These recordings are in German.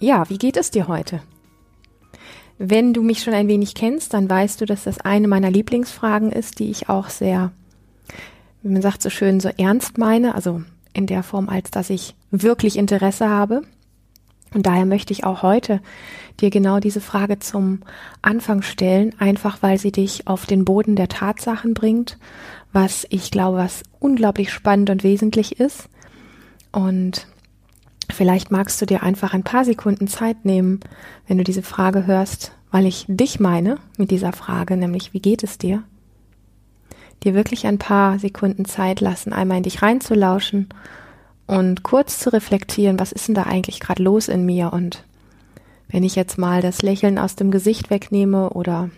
Ja, wie geht es dir heute? Wenn du mich schon ein wenig kennst, dann weißt du, dass das eine meiner Lieblingsfragen ist, die ich auch sehr, wie man sagt so schön, so ernst meine, also in der Form, als dass ich wirklich Interesse habe. Und daher möchte ich auch heute dir genau diese Frage zum Anfang stellen, einfach weil sie dich auf den Boden der Tatsachen bringt, was ich glaube, was unglaublich spannend und wesentlich ist. Und Vielleicht magst du dir einfach ein paar Sekunden Zeit nehmen, wenn du diese Frage hörst, weil ich dich meine mit dieser Frage, nämlich wie geht es dir? Dir wirklich ein paar Sekunden Zeit lassen, einmal in dich reinzulauschen und kurz zu reflektieren, was ist denn da eigentlich gerade los in mir und wenn ich jetzt mal das Lächeln aus dem Gesicht wegnehme oder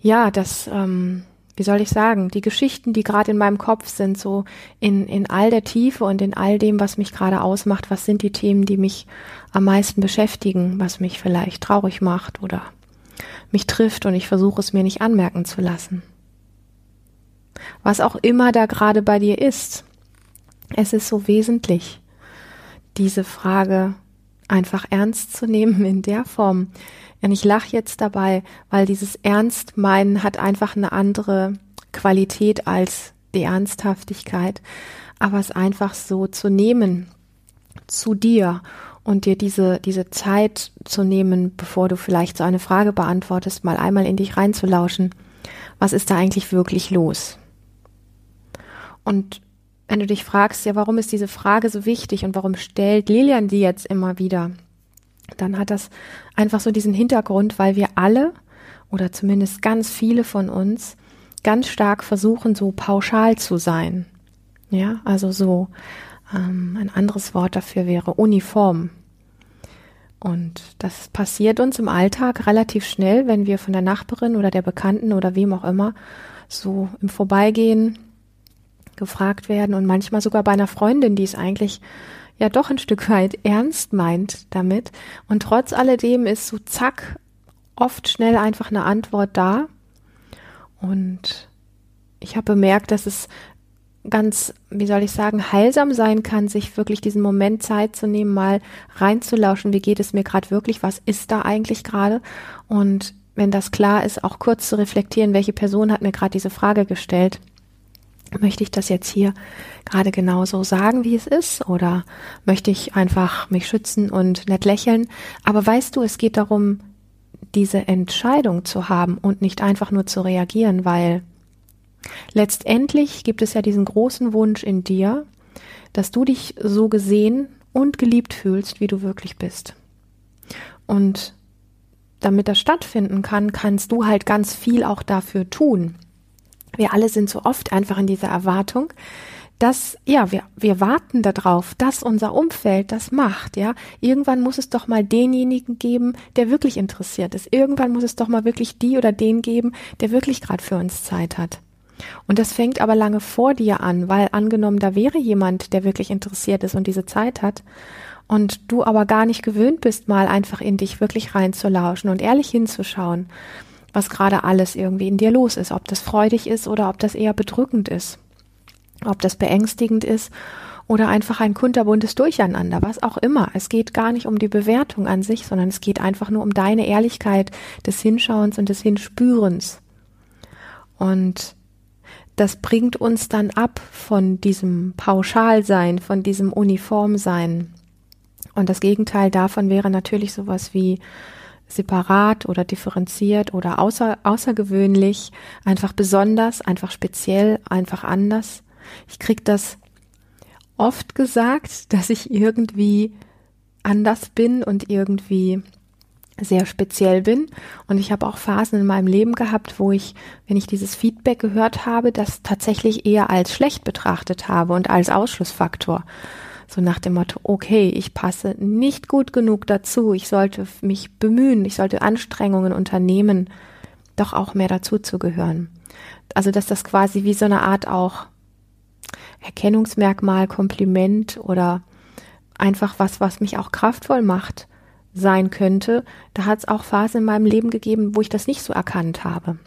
ja, das ähm, wie soll ich sagen, die Geschichten, die gerade in meinem Kopf sind, so in, in all der Tiefe und in all dem, was mich gerade ausmacht, was sind die Themen, die mich am meisten beschäftigen, was mich vielleicht traurig macht oder mich trifft und ich versuche es mir nicht anmerken zu lassen. Was auch immer da gerade bei dir ist, es ist so wesentlich, diese Frage einfach ernst zu nehmen in der Form, und ich lache jetzt dabei, weil dieses Ernstmeinen hat einfach eine andere Qualität als die Ernsthaftigkeit. Aber es einfach so zu nehmen zu dir und dir diese, diese Zeit zu nehmen, bevor du vielleicht so eine Frage beantwortest, mal einmal in dich reinzulauschen. Was ist da eigentlich wirklich los? Und wenn du dich fragst, ja, warum ist diese Frage so wichtig und warum stellt Lilian die jetzt immer wieder? dann hat das einfach so diesen Hintergrund, weil wir alle oder zumindest ganz viele von uns ganz stark versuchen, so pauschal zu sein. Ja, also so ähm, ein anderes Wort dafür wäre uniform. Und das passiert uns im Alltag relativ schnell, wenn wir von der Nachbarin oder der Bekannten oder wem auch immer so im Vorbeigehen gefragt werden und manchmal sogar bei einer Freundin, die es eigentlich ja doch ein Stück weit ernst meint damit. Und trotz alledem ist so zack oft schnell einfach eine Antwort da. Und ich habe bemerkt, dass es ganz, wie soll ich sagen, heilsam sein kann, sich wirklich diesen Moment Zeit zu nehmen, mal reinzulauschen, wie geht es mir gerade wirklich, was ist da eigentlich gerade und wenn das klar ist, auch kurz zu reflektieren, welche Person hat mir gerade diese Frage gestellt möchte ich das jetzt hier gerade genauso sagen, wie es ist, oder möchte ich einfach mich schützen und nett lächeln? Aber weißt du, es geht darum, diese Entscheidung zu haben und nicht einfach nur zu reagieren, weil letztendlich gibt es ja diesen großen Wunsch in dir, dass du dich so gesehen und geliebt fühlst, wie du wirklich bist. Und damit das stattfinden kann, kannst du halt ganz viel auch dafür tun. Wir alle sind so oft einfach in dieser Erwartung, dass, ja, wir, wir warten darauf, dass unser Umfeld das macht, ja. Irgendwann muss es doch mal denjenigen geben, der wirklich interessiert ist. Irgendwann muss es doch mal wirklich die oder den geben, der wirklich gerade für uns Zeit hat. Und das fängt aber lange vor dir an, weil angenommen, da wäre jemand, der wirklich interessiert ist und diese Zeit hat, und du aber gar nicht gewöhnt bist, mal einfach in dich wirklich reinzulauschen und ehrlich hinzuschauen, was gerade alles irgendwie in dir los ist, ob das freudig ist oder ob das eher bedrückend ist, ob das beängstigend ist oder einfach ein kunterbuntes Durcheinander, was auch immer. Es geht gar nicht um die Bewertung an sich, sondern es geht einfach nur um deine Ehrlichkeit des Hinschauens und des Hinspürens. Und das bringt uns dann ab von diesem Pauschalsein, von diesem Uniformsein. Und das Gegenteil davon wäre natürlich sowas wie separat oder differenziert oder außer, außergewöhnlich, einfach besonders, einfach speziell, einfach anders. Ich krieg das oft gesagt, dass ich irgendwie anders bin und irgendwie sehr speziell bin. Und ich habe auch Phasen in meinem Leben gehabt, wo ich, wenn ich dieses Feedback gehört habe, das tatsächlich eher als schlecht betrachtet habe und als Ausschlussfaktor. So nach dem Motto, okay, ich passe nicht gut genug dazu, ich sollte mich bemühen, ich sollte Anstrengungen unternehmen, doch auch mehr dazu zu gehören. Also, dass das quasi wie so eine Art auch Erkennungsmerkmal, Kompliment oder einfach was, was mich auch kraftvoll macht, sein könnte. Da hat es auch Phasen in meinem Leben gegeben, wo ich das nicht so erkannt habe.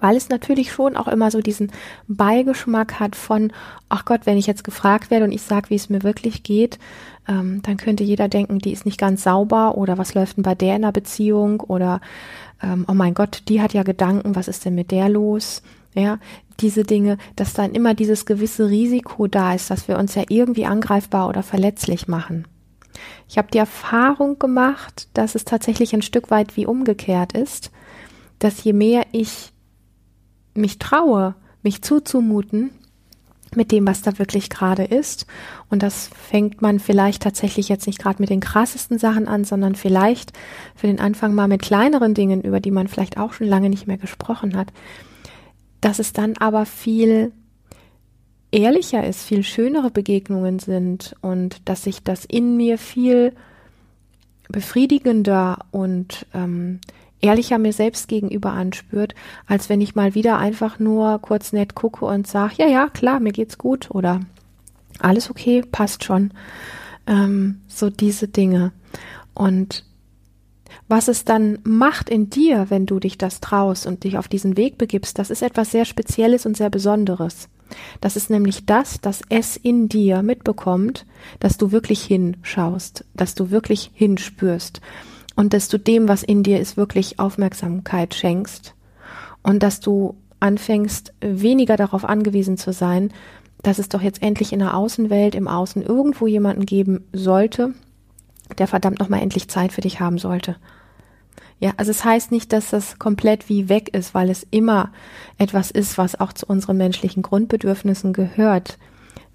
Weil es natürlich schon auch immer so diesen Beigeschmack hat von, ach Gott, wenn ich jetzt gefragt werde und ich sage, wie es mir wirklich geht, ähm, dann könnte jeder denken, die ist nicht ganz sauber oder was läuft denn bei der in der Beziehung oder ähm, oh mein Gott, die hat ja Gedanken, was ist denn mit der los? Ja, diese Dinge, dass dann immer dieses gewisse Risiko da ist, dass wir uns ja irgendwie angreifbar oder verletzlich machen. Ich habe die Erfahrung gemacht, dass es tatsächlich ein Stück weit wie umgekehrt ist, dass je mehr ich mich traue, mich zuzumuten, mit dem, was da wirklich gerade ist. Und das fängt man vielleicht tatsächlich jetzt nicht gerade mit den krassesten Sachen an, sondern vielleicht für den Anfang mal mit kleineren Dingen, über die man vielleicht auch schon lange nicht mehr gesprochen hat. Dass es dann aber viel ehrlicher ist, viel schönere Begegnungen sind und dass sich das in mir viel befriedigender und ähm, ehrlicher mir selbst gegenüber anspürt, als wenn ich mal wieder einfach nur kurz nett gucke und sage, ja, ja, klar, mir geht's gut oder alles okay, passt schon. Ähm, so diese Dinge. Und was es dann macht in dir, wenn du dich das traust und dich auf diesen Weg begibst, das ist etwas sehr Spezielles und sehr Besonderes. Das ist nämlich das, dass es in dir mitbekommt, dass du wirklich hinschaust, dass du wirklich hinspürst und dass du dem, was in dir ist, wirklich Aufmerksamkeit schenkst und dass du anfängst, weniger darauf angewiesen zu sein, dass es doch jetzt endlich in der Außenwelt, im Außen irgendwo jemanden geben sollte, der verdammt nochmal endlich Zeit für dich haben sollte. Ja, also es heißt nicht, dass das komplett wie weg ist, weil es immer etwas ist, was auch zu unseren menschlichen Grundbedürfnissen gehört,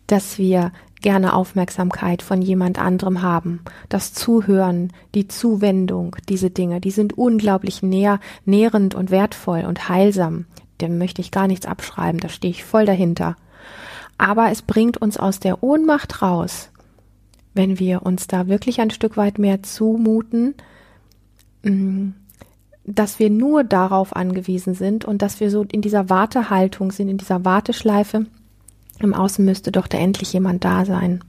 dass wir gerne Aufmerksamkeit von jemand anderem haben. Das Zuhören, die Zuwendung, diese Dinge, die sind unglaublich näher, nährend und wertvoll und heilsam. Dem möchte ich gar nichts abschreiben, da stehe ich voll dahinter. Aber es bringt uns aus der Ohnmacht raus, wenn wir uns da wirklich ein Stück weit mehr zumuten, mm, dass wir nur darauf angewiesen sind und dass wir so in dieser Wartehaltung sind, in dieser Warteschleife, im Außen müsste doch da endlich jemand da sein.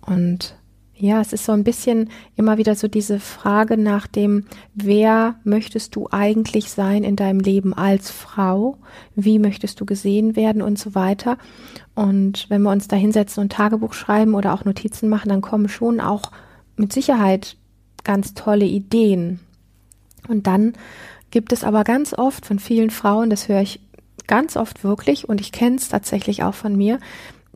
Und ja, es ist so ein bisschen immer wieder so diese Frage nach dem, wer möchtest du eigentlich sein in deinem Leben als Frau? Wie möchtest du gesehen werden und so weiter? Und wenn wir uns da hinsetzen und Tagebuch schreiben oder auch Notizen machen, dann kommen schon auch mit Sicherheit ganz tolle Ideen. Und dann gibt es aber ganz oft von vielen Frauen, das höre ich ganz oft wirklich, und ich kenne es tatsächlich auch von mir,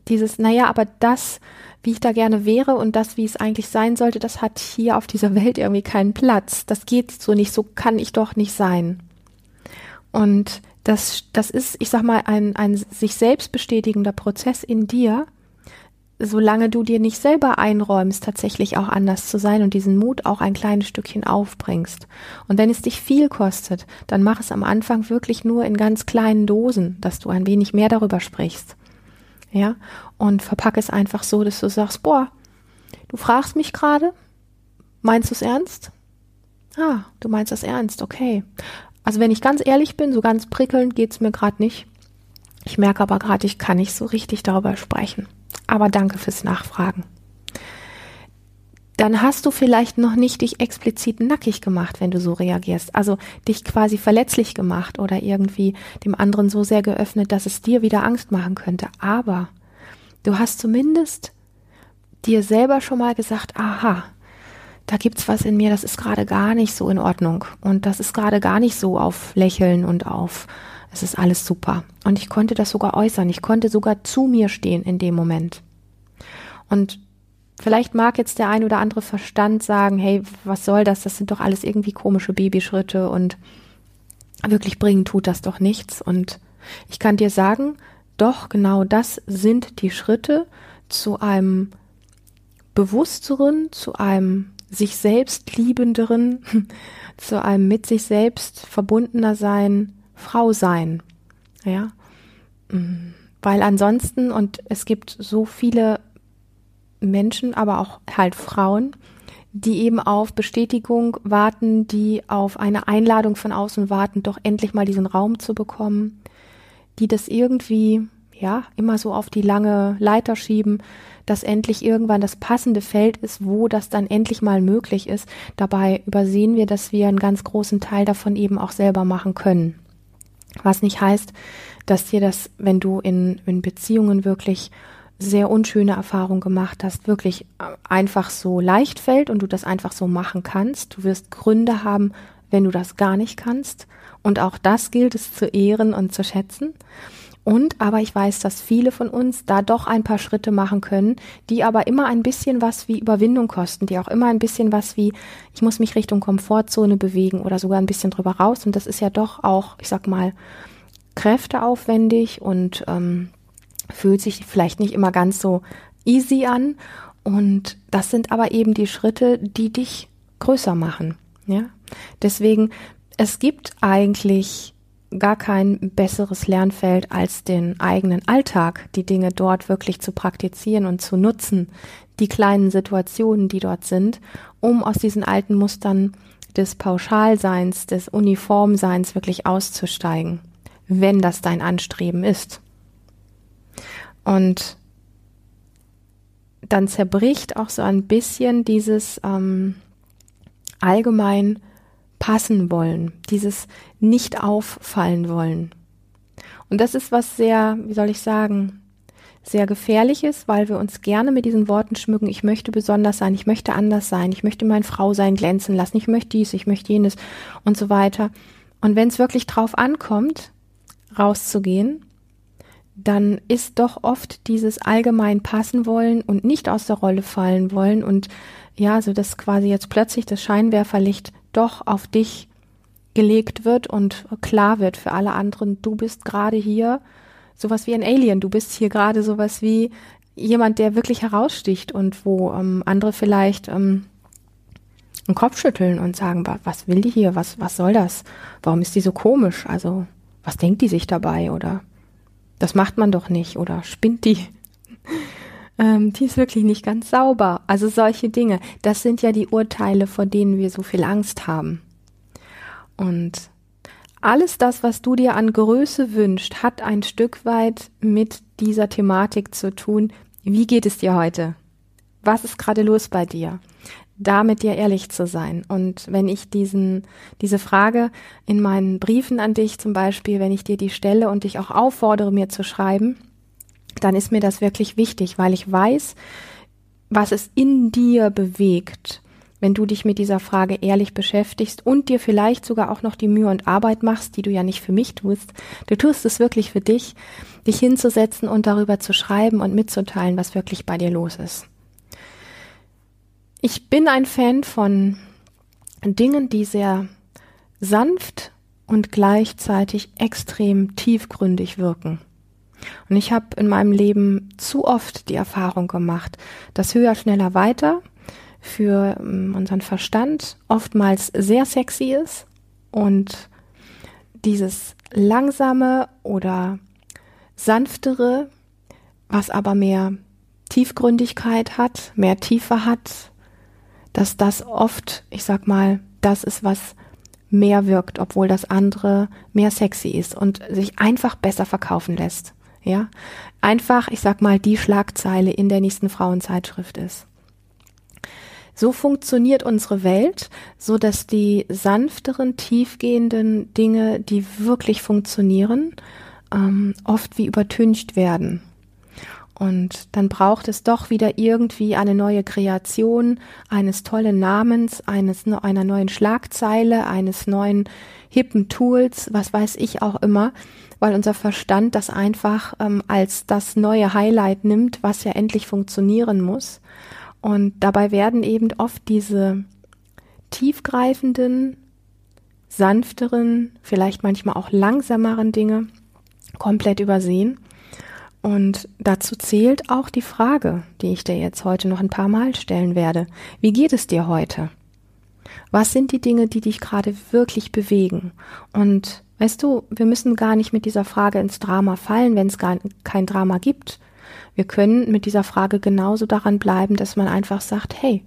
dieses, naja, aber das, wie ich da gerne wäre und das, wie es eigentlich sein sollte, das hat hier auf dieser Welt irgendwie keinen Platz. Das geht so nicht, so kann ich doch nicht sein. Und das, das ist, ich sag mal, ein, ein sich selbst bestätigender Prozess in dir, solange du dir nicht selber einräumst, tatsächlich auch anders zu sein und diesen Mut auch ein kleines Stückchen aufbringst. Und wenn es dich viel kostet, dann mach es am Anfang wirklich nur in ganz kleinen Dosen, dass du ein wenig mehr darüber sprichst. Ja, und verpacke es einfach so, dass du sagst, boah, du fragst mich gerade, meinst du es ernst? Ah, du meinst das ernst, okay. Also wenn ich ganz ehrlich bin, so ganz prickelnd geht's mir gerade nicht. Ich merke aber gerade, ich kann nicht so richtig darüber sprechen. Aber danke fürs Nachfragen. Dann hast du vielleicht noch nicht dich explizit nackig gemacht, wenn du so reagierst. Also dich quasi verletzlich gemacht oder irgendwie dem anderen so sehr geöffnet, dass es dir wieder Angst machen könnte. Aber du hast zumindest dir selber schon mal gesagt, aha, da gibt's was in mir, das ist gerade gar nicht so in Ordnung und das ist gerade gar nicht so auf Lächeln und auf es ist alles super. Und ich konnte das sogar äußern. Ich konnte sogar zu mir stehen in dem Moment. Und vielleicht mag jetzt der ein oder andere Verstand sagen, hey, was soll das? Das sind doch alles irgendwie komische Babyschritte und wirklich bringen tut das doch nichts. Und ich kann dir sagen, doch genau das sind die Schritte zu einem bewussteren, zu einem sich selbst liebenderen, zu einem mit sich selbst verbundener sein, Frau sein. Ja. Mm. Weil ansonsten, und es gibt so viele Menschen, aber auch halt Frauen, die eben auf Bestätigung warten, die auf eine Einladung von außen warten, doch endlich mal diesen Raum zu bekommen, die das irgendwie, ja, immer so auf die lange Leiter schieben, dass endlich irgendwann das passende Feld ist, wo das dann endlich mal möglich ist. Dabei übersehen wir, dass wir einen ganz großen Teil davon eben auch selber machen können. Was nicht heißt, dass dir das, wenn du in, in Beziehungen wirklich sehr unschöne Erfahrungen gemacht hast, wirklich einfach so leicht fällt und du das einfach so machen kannst. Du wirst Gründe haben, wenn du das gar nicht kannst. Und auch das gilt es zu ehren und zu schätzen. Und aber ich weiß, dass viele von uns da doch ein paar Schritte machen können, die aber immer ein bisschen was wie Überwindung kosten, die auch immer ein bisschen was wie, ich muss mich Richtung Komfortzone bewegen oder sogar ein bisschen drüber raus. Und das ist ja doch auch, ich sag mal, kräfteaufwendig und ähm, fühlt sich vielleicht nicht immer ganz so easy an. Und das sind aber eben die Schritte, die dich größer machen. Ja, deswegen, es gibt eigentlich gar kein besseres Lernfeld als den eigenen Alltag, die Dinge dort wirklich zu praktizieren und zu nutzen, die kleinen Situationen, die dort sind, um aus diesen alten Mustern des Pauschalseins, des Uniformseins wirklich auszusteigen, wenn das dein Anstreben ist. Und dann zerbricht auch so ein bisschen dieses ähm, allgemein passen wollen, dieses nicht auffallen wollen. Und das ist was sehr, wie soll ich sagen, sehr gefährliches, weil wir uns gerne mit diesen Worten schmücken, ich möchte besonders sein, ich möchte anders sein, ich möchte mein Frau sein glänzen lassen, ich möchte dies, ich möchte jenes und so weiter. Und wenn es wirklich drauf ankommt, rauszugehen, dann ist doch oft dieses allgemein passen wollen und nicht aus der Rolle fallen wollen und ja, so dass quasi jetzt plötzlich das Scheinwerferlicht doch auf dich gelegt wird und klar wird für alle anderen, du bist gerade hier sowas wie ein Alien, du bist hier gerade sowas wie jemand, der wirklich heraussticht und wo ähm, andere vielleicht ähm, einen Kopf schütteln und sagen, was will die hier, was, was soll das, warum ist die so komisch, also was denkt die sich dabei? Oder das macht man doch nicht. Oder spinnt die ähm, die ist wirklich nicht ganz sauber. Also solche Dinge, das sind ja die Urteile, vor denen wir so viel Angst haben. Und alles das, was du dir an Größe wünscht, hat ein Stück weit mit dieser Thematik zu tun. Wie geht es dir heute? Was ist gerade los bei dir? Da mit dir ehrlich zu sein. Und wenn ich diesen, diese Frage in meinen Briefen an dich zum Beispiel, wenn ich dir die stelle und dich auch auffordere, mir zu schreiben, dann ist mir das wirklich wichtig, weil ich weiß, was es in dir bewegt, wenn du dich mit dieser Frage ehrlich beschäftigst und dir vielleicht sogar auch noch die Mühe und Arbeit machst, die du ja nicht für mich tust. Du tust es wirklich für dich, dich hinzusetzen und darüber zu schreiben und mitzuteilen, was wirklich bei dir los ist. Ich bin ein Fan von Dingen, die sehr sanft und gleichzeitig extrem tiefgründig wirken. Und ich habe in meinem Leben zu oft die Erfahrung gemacht, dass höher, schneller, weiter für ähm, unseren Verstand oftmals sehr sexy ist und dieses langsame oder sanftere, was aber mehr Tiefgründigkeit hat, mehr Tiefe hat, dass das oft, ich sag mal, das ist, was mehr wirkt, obwohl das andere mehr sexy ist und sich einfach besser verkaufen lässt ja, einfach, ich sag mal, die Schlagzeile in der nächsten Frauenzeitschrift ist. So funktioniert unsere Welt, so dass die sanfteren, tiefgehenden Dinge, die wirklich funktionieren, ähm, oft wie übertüncht werden. Und dann braucht es doch wieder irgendwie eine neue Kreation eines tollen Namens, eines, einer neuen Schlagzeile, eines neuen hippen Tools, was weiß ich auch immer, weil unser Verstand das einfach ähm, als das neue Highlight nimmt, was ja endlich funktionieren muss. Und dabei werden eben oft diese tiefgreifenden, sanfteren, vielleicht manchmal auch langsameren Dinge komplett übersehen. Und dazu zählt auch die Frage, die ich dir jetzt heute noch ein paar Mal stellen werde. Wie geht es dir heute? Was sind die Dinge, die dich gerade wirklich bewegen? Und weißt du, wir müssen gar nicht mit dieser Frage ins Drama fallen, wenn es gar kein Drama gibt. Wir können mit dieser Frage genauso daran bleiben, dass man einfach sagt, hey,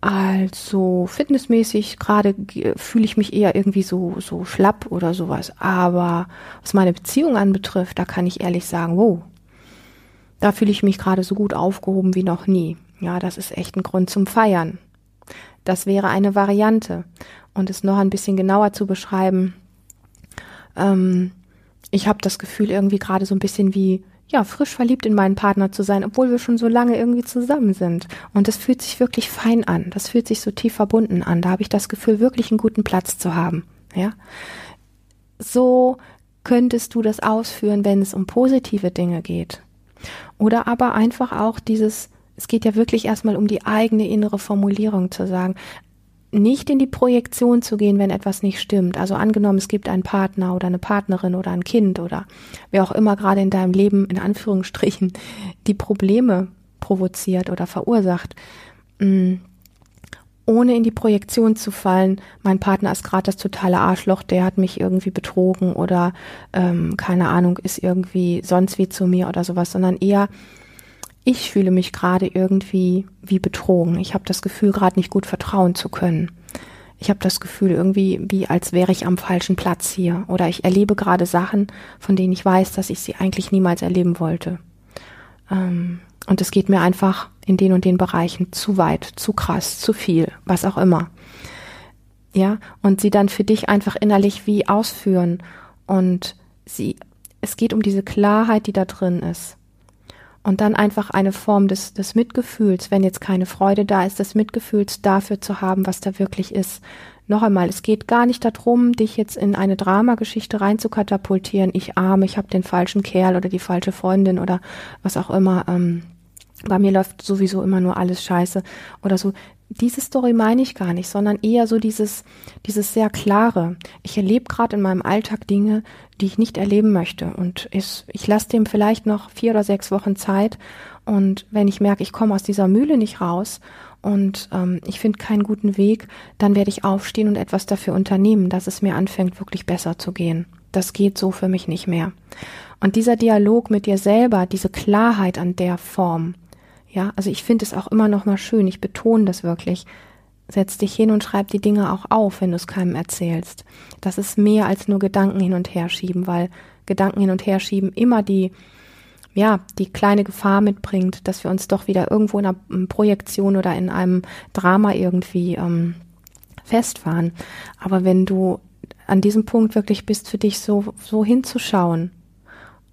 also fitnessmäßig gerade fühle ich mich eher irgendwie so, so schlapp oder sowas. Aber was meine Beziehung anbetrifft, da kann ich ehrlich sagen, wow, da fühle ich mich gerade so gut aufgehoben wie noch nie. Ja, das ist echt ein Grund zum Feiern. Das wäre eine Variante. Und es noch ein bisschen genauer zu beschreiben, ähm, ich habe das Gefühl, irgendwie gerade so ein bisschen wie ja, frisch verliebt in meinen Partner zu sein, obwohl wir schon so lange irgendwie zusammen sind. Und das fühlt sich wirklich fein an. Das fühlt sich so tief verbunden an. Da habe ich das Gefühl, wirklich einen guten Platz zu haben. Ja. So könntest du das ausführen, wenn es um positive Dinge geht. Oder aber einfach auch dieses, es geht ja wirklich erstmal um die eigene innere Formulierung zu sagen, nicht in die Projektion zu gehen, wenn etwas nicht stimmt. Also angenommen, es gibt einen Partner oder eine Partnerin oder ein Kind oder wer auch immer gerade in deinem Leben in Anführungsstrichen die Probleme provoziert oder verursacht. Mm, ohne in die Projektion zu fallen, mein Partner ist gerade das totale Arschloch, der hat mich irgendwie betrogen oder ähm, keine Ahnung, ist irgendwie sonst wie zu mir oder sowas, sondern eher ich fühle mich gerade irgendwie wie betrogen. Ich habe das Gefühl, gerade nicht gut vertrauen zu können. Ich habe das Gefühl, irgendwie wie als wäre ich am falschen Platz hier. Oder ich erlebe gerade Sachen, von denen ich weiß, dass ich sie eigentlich niemals erleben wollte. Ähm, und es geht mir einfach in den und den Bereichen zu weit, zu krass, zu viel, was auch immer. Ja, und sie dann für dich einfach innerlich wie ausführen. Und sie, es geht um diese Klarheit, die da drin ist. Und dann einfach eine Form des, des Mitgefühls, wenn jetzt keine Freude da ist, des Mitgefühls dafür zu haben, was da wirklich ist. Noch einmal, es geht gar nicht darum, dich jetzt in eine Dramageschichte reinzukatapultieren. Ich arme, ich habe den falschen Kerl oder die falsche Freundin oder was auch immer. Ähm, bei mir läuft sowieso immer nur alles scheiße oder so diese Story meine ich gar nicht, sondern eher so dieses, dieses sehr klare. Ich erlebe gerade in meinem Alltag Dinge, die ich nicht erleben möchte. Und ich, ich lasse dem vielleicht noch vier oder sechs Wochen Zeit. Und wenn ich merke, ich komme aus dieser Mühle nicht raus und ähm, ich finde keinen guten Weg, dann werde ich aufstehen und etwas dafür unternehmen, dass es mir anfängt, wirklich besser zu gehen. Das geht so für mich nicht mehr. Und dieser Dialog mit dir selber, diese Klarheit an der Form, ja, also ich finde es auch immer noch mal schön, ich betone das wirklich. Setz dich hin und schreib die Dinge auch auf, wenn du es keinem erzählst. Das ist mehr als nur Gedanken hin und her schieben, weil Gedanken hin und her schieben immer die, ja, die kleine Gefahr mitbringt, dass wir uns doch wieder irgendwo in einer Projektion oder in einem Drama irgendwie ähm, festfahren. Aber wenn du an diesem Punkt wirklich bist, für dich so, so hinzuschauen,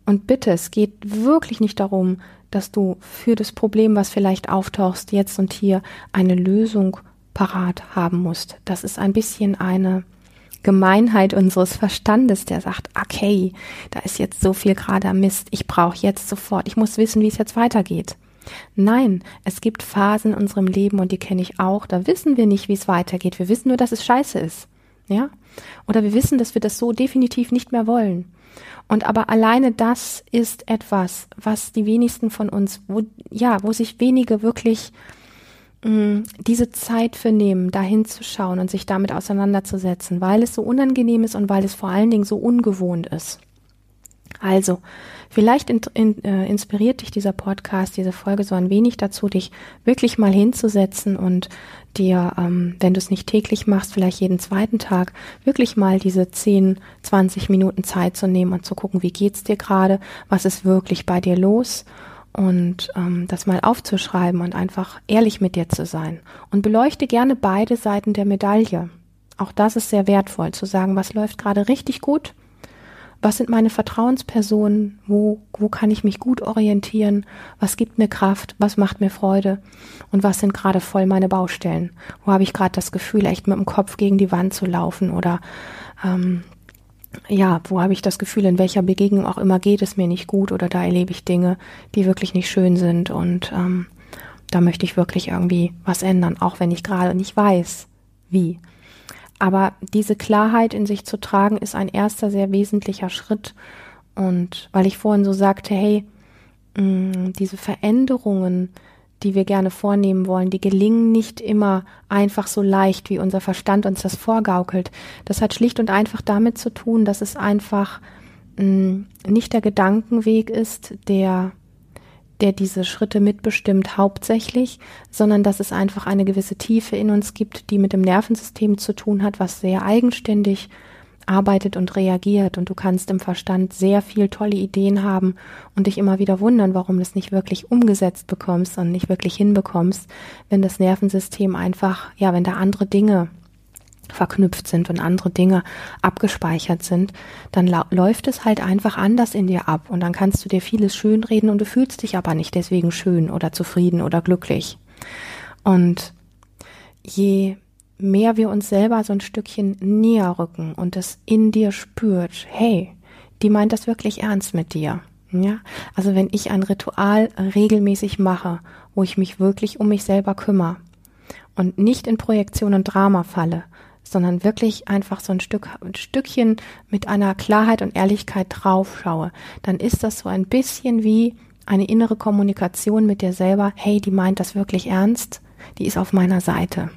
und bitte, es geht wirklich nicht darum, dass du für das Problem, was vielleicht auftauchst, jetzt und hier eine Lösung parat haben musst. Das ist ein bisschen eine Gemeinheit unseres Verstandes, der sagt, okay, da ist jetzt so viel gerade am Mist, ich brauche jetzt sofort, ich muss wissen, wie es jetzt weitergeht. Nein, es gibt Phasen in unserem Leben und die kenne ich auch, da wissen wir nicht, wie es weitergeht. Wir wissen nur, dass es scheiße ist. Ja? Oder wir wissen, dass wir das so definitiv nicht mehr wollen. Und aber alleine das ist etwas, was die wenigsten von uns, wo, ja, wo sich wenige wirklich diese Zeit für nehmen, da hinzuschauen und sich damit auseinanderzusetzen, weil es so unangenehm ist und weil es vor allen Dingen so ungewohnt ist. Also, vielleicht in, in, äh, inspiriert dich dieser Podcast, diese Folge so ein wenig dazu, dich wirklich mal hinzusetzen und dir, ähm, wenn du es nicht täglich machst, vielleicht jeden zweiten Tag, wirklich mal diese 10, 20 Minuten Zeit zu nehmen und zu gucken, wie geht's dir gerade, was ist wirklich bei dir los und ähm, das mal aufzuschreiben und einfach ehrlich mit dir zu sein. Und beleuchte gerne beide Seiten der Medaille. Auch das ist sehr wertvoll, zu sagen, was läuft gerade richtig gut? Was sind meine Vertrauenspersonen, wo, wo kann ich mich gut orientieren, was gibt mir Kraft, was macht mir Freude? Und was sind gerade voll meine Baustellen, wo habe ich gerade das Gefühl, echt mit dem Kopf gegen die Wand zu laufen oder ähm, ja, wo habe ich das Gefühl, in welcher Begegnung auch immer geht es mir nicht gut oder da erlebe ich Dinge, die wirklich nicht schön sind und ähm, da möchte ich wirklich irgendwie was ändern, auch wenn ich gerade nicht weiß, wie. Aber diese Klarheit in sich zu tragen, ist ein erster sehr wesentlicher Schritt. Und weil ich vorhin so sagte, hey, mh, mm, diese Veränderungen, die wir gerne vornehmen wollen, die gelingen nicht immer einfach so leicht, wie unser Verstand uns das vorgaukelt. Das hat schlicht und einfach damit zu tun, dass es einfach mh, mm, nicht der Gedankenweg ist, der der diese Schritte mitbestimmt hauptsächlich, sondern dass es einfach eine gewisse Tiefe in uns gibt, die mit dem Nervensystem zu tun hat, was sehr eigenständig arbeitet und reagiert und du kannst im Verstand sehr viel tolle Ideen haben und dich immer wieder wundern, warum du es nicht wirklich umgesetzt bekommst und nicht wirklich hinbekommst, wenn das Nervensystem einfach, ja, wenn da andere Dinge verknüpft sind und andere Dinge abgespeichert sind, dann läuft es halt einfach anders in dir ab und dann kannst du dir vieles schönreden und du fühlst dich aber nicht deswegen schön oder zufrieden oder glücklich. Und je mehr wir uns selber so ein Stückchen näher rücken und es in dir spürt, hey, die meint das wirklich ernst mit dir. Ja, also wenn ich ein Ritual regelmäßig mache, wo ich mich wirklich um mich selber kümmere und nicht in Projektion und Drama falle, sondern wirklich einfach so ein Stück, ein Stückchen mit einer Klarheit und Ehrlichkeit drauf schaue, dann ist das so ein bisschen wie eine innere Kommunikation mit dir selber. Hey, die meint das wirklich ernst. Die ist auf meiner Seite.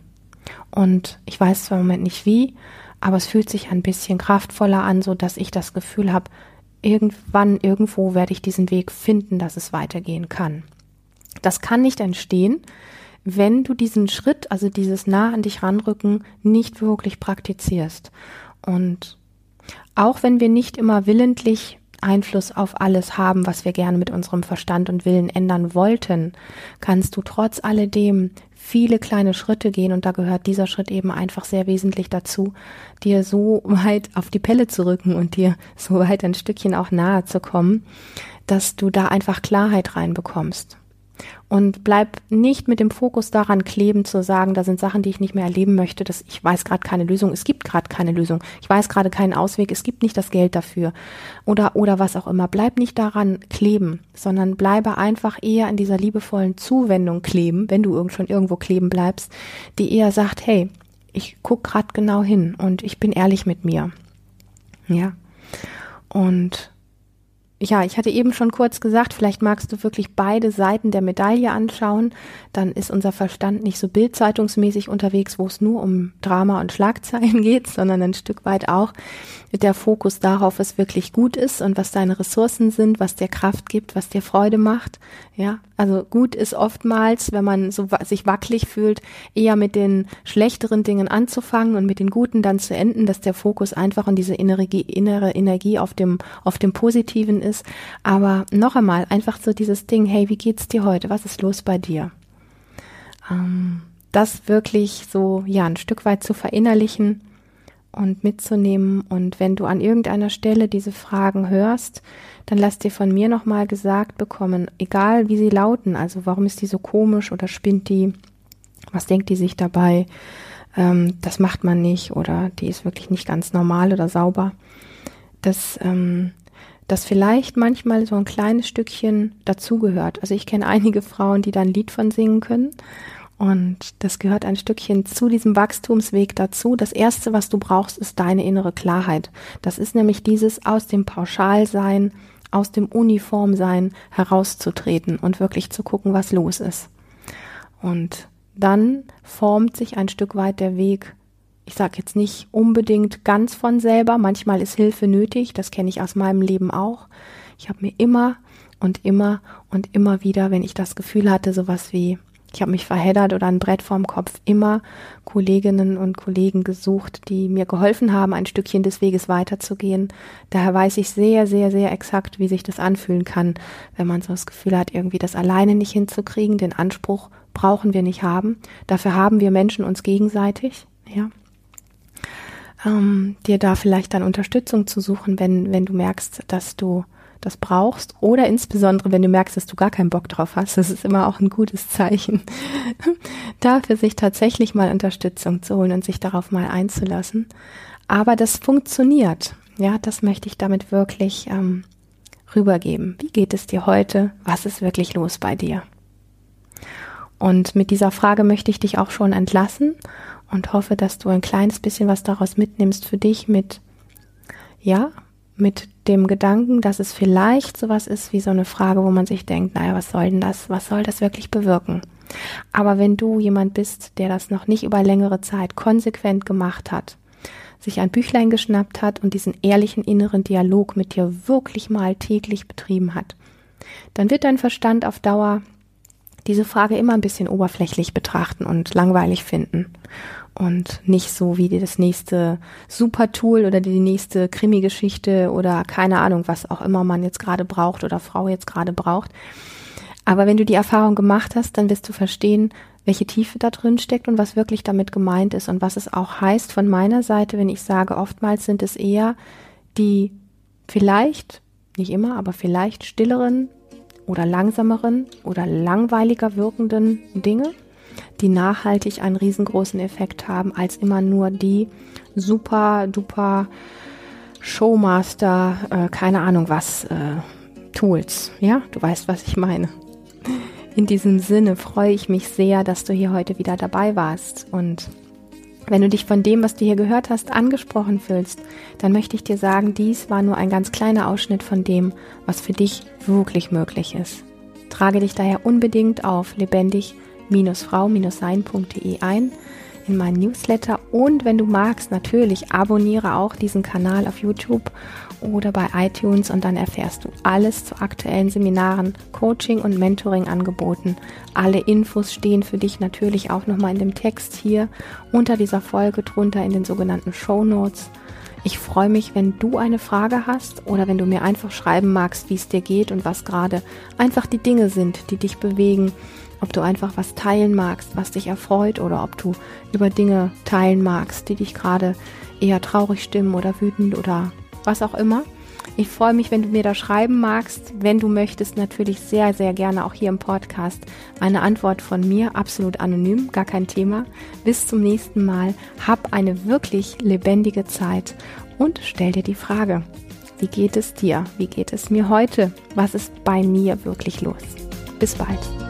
Und ich weiß zwar im Moment nicht wie, aber es fühlt sich ein bisschen kraftvoller an, so dass ich das Gefühl habe, irgendwann, irgendwo werde ich diesen Weg finden, dass es weitergehen kann. Das kann nicht entstehen, wenn du diesen Schritt, also dieses nah an dich ranrücken, nicht wirklich praktizierst. Und auch wenn wir nicht immer willentlich Einfluss auf alles haben, was wir gerne mit unserem Verstand und Willen ändern wollten, kannst du trotz alledem viele kleine Schritte gehen und da gehört dieser Schritt eben einfach sehr wesentlich dazu, dir so weit auf die Pelle zu rücken und dir so weit ein Stückchen auch nahe zu kommen, dass du da einfach Klarheit reinbekommst. Und bleib nicht mit dem Fokus daran kleben, zu sagen, da sind Sachen, die ich nicht mehr erleben möchte, dass ich weiß gerade keine Lösung, es gibt gerade keine Lösung, ich weiß gerade keinen Ausweg, es gibt nicht das Geld dafür oder oder was auch immer. Bleib nicht daran kleben, sondern bleibe einfach eher in dieser liebevollen Zuwendung kleben, wenn du irgend schon irgendwo kleben bleibst, die eher sagt, hey, ich guck gerade genau hin und ich bin ehrlich mit mir. Ja. Und ja, ich hatte eben schon kurz gesagt, vielleicht magst du wirklich beide Seiten der Medaille anschauen. Dann ist unser Verstand nicht so bildzeitungsmäßig unterwegs, wo es nur um Drama und Schlagzeilen geht, sondern ein Stück weit auch der Fokus darauf, was wirklich gut ist und was deine Ressourcen sind, was dir Kraft gibt, was dir Freude macht. Ja, also gut ist oftmals, wenn man so sich wackelig fühlt, eher mit den schlechteren Dingen anzufangen und mit den guten dann zu enden, dass der Fokus einfach und diese innere, innere Energie auf dem, auf dem Positiven ist. Aber noch einmal, einfach so dieses Ding, hey, wie geht's dir heute? Was ist los bei dir? Ähm, das wirklich so, ja, ein Stück weit zu verinnerlichen und mitzunehmen. Und wenn du an irgendeiner Stelle diese Fragen hörst, dann lass dir von mir nochmal gesagt bekommen, egal wie sie lauten, also warum ist die so komisch oder spinnt die, was denkt die sich dabei, ähm, das macht man nicht oder die ist wirklich nicht ganz normal oder sauber, dass, ähm, dass vielleicht manchmal so ein kleines Stückchen dazugehört. Also ich kenne einige Frauen, die da ein Lied von singen können und das gehört ein Stückchen zu diesem Wachstumsweg dazu. Das erste, was du brauchst, ist deine innere Klarheit. Das ist nämlich dieses aus dem Pauschalsein, aus dem Uniformsein herauszutreten und wirklich zu gucken, was los ist. Und dann formt sich ein Stück weit der Weg. Ich sage jetzt nicht unbedingt ganz von selber. Manchmal ist Hilfe nötig. Das kenne ich aus meinem Leben auch. Ich habe mir immer und immer und immer wieder, wenn ich das Gefühl hatte, sowas wie ich habe mich verheddert oder ein Brett vorm Kopf, immer Kolleginnen und Kollegen gesucht, die mir geholfen haben, ein Stückchen des Weges weiterzugehen. Daher weiß ich sehr, sehr, sehr exakt, wie sich das anfühlen kann, wenn man so das Gefühl hat, irgendwie das alleine nicht hinzukriegen. Den Anspruch brauchen wir nicht haben. Dafür haben wir Menschen uns gegenseitig, ja. Ähm, dir da vielleicht dann Unterstützung zu suchen, wenn, wenn du merkst, dass du das brauchst oder insbesondere, wenn du merkst, dass du gar keinen Bock drauf hast, das ist immer auch ein gutes Zeichen, dafür sich tatsächlich mal Unterstützung zu holen und sich darauf mal einzulassen. Aber das funktioniert. Ja, das möchte ich damit wirklich ähm, rübergeben. Wie geht es dir heute? Was ist wirklich los bei dir? Und mit dieser Frage möchte ich dich auch schon entlassen und hoffe, dass du ein kleines bisschen was daraus mitnimmst für dich mit, ja, mit dem Gedanken, dass es vielleicht sowas ist wie so eine Frage, wo man sich denkt, naja, was soll denn das, was soll das wirklich bewirken? Aber wenn du jemand bist, der das noch nicht über längere Zeit konsequent gemacht hat, sich ein Büchlein geschnappt hat und diesen ehrlichen inneren Dialog mit dir wirklich mal täglich betrieben hat, dann wird dein Verstand auf Dauer diese Frage immer ein bisschen oberflächlich betrachten und langweilig finden und nicht so wie das nächste Super-Tool oder die nächste Krimi-Geschichte oder keine Ahnung, was auch immer man jetzt gerade braucht oder Frau jetzt gerade braucht. Aber wenn du die Erfahrung gemacht hast, dann wirst du verstehen, welche Tiefe da drin steckt und was wirklich damit gemeint ist und was es auch heißt von meiner Seite, wenn ich sage, oftmals sind es eher die vielleicht, nicht immer, aber vielleicht stilleren oder langsameren oder langweiliger wirkenden Dinge, die nachhaltig einen riesengroßen Effekt haben, als immer nur die super duper Showmaster, äh, keine Ahnung was, äh, Tools. Ja, du weißt, was ich meine. In diesem Sinne freue ich mich sehr, dass du hier heute wieder dabei warst und wenn du dich von dem, was du hier gehört hast, angesprochen fühlst, dann möchte ich dir sagen, dies war nur ein ganz kleiner Ausschnitt von dem, was für dich wirklich möglich ist. Trage dich daher unbedingt auf lebendig-frau-sein.de ein in meinen Newsletter und wenn du magst, natürlich abonniere auch diesen Kanal auf YouTube oder bei iTunes und dann erfährst du alles zu aktuellen Seminaren, Coaching und Mentoring-Angeboten. Alle Infos stehen für dich natürlich auch nochmal in dem Text hier unter dieser Folge drunter in den sogenannten Show Notes. Ich freue mich, wenn du eine Frage hast oder wenn du mir einfach schreiben magst, wie es dir geht und was gerade einfach die Dinge sind, die dich bewegen. Ob du einfach was teilen magst, was dich erfreut oder ob du über Dinge teilen magst, die dich gerade eher traurig stimmen oder wütend oder was auch immer. Ich freue mich, wenn du mir da schreiben magst. Wenn du möchtest, natürlich sehr, sehr gerne auch hier im Podcast eine Antwort von mir, absolut anonym, gar kein Thema. Bis zum nächsten Mal. Hab eine wirklich lebendige Zeit und stell dir die Frage, wie geht es dir? Wie geht es mir heute? Was ist bei mir wirklich los? Bis bald.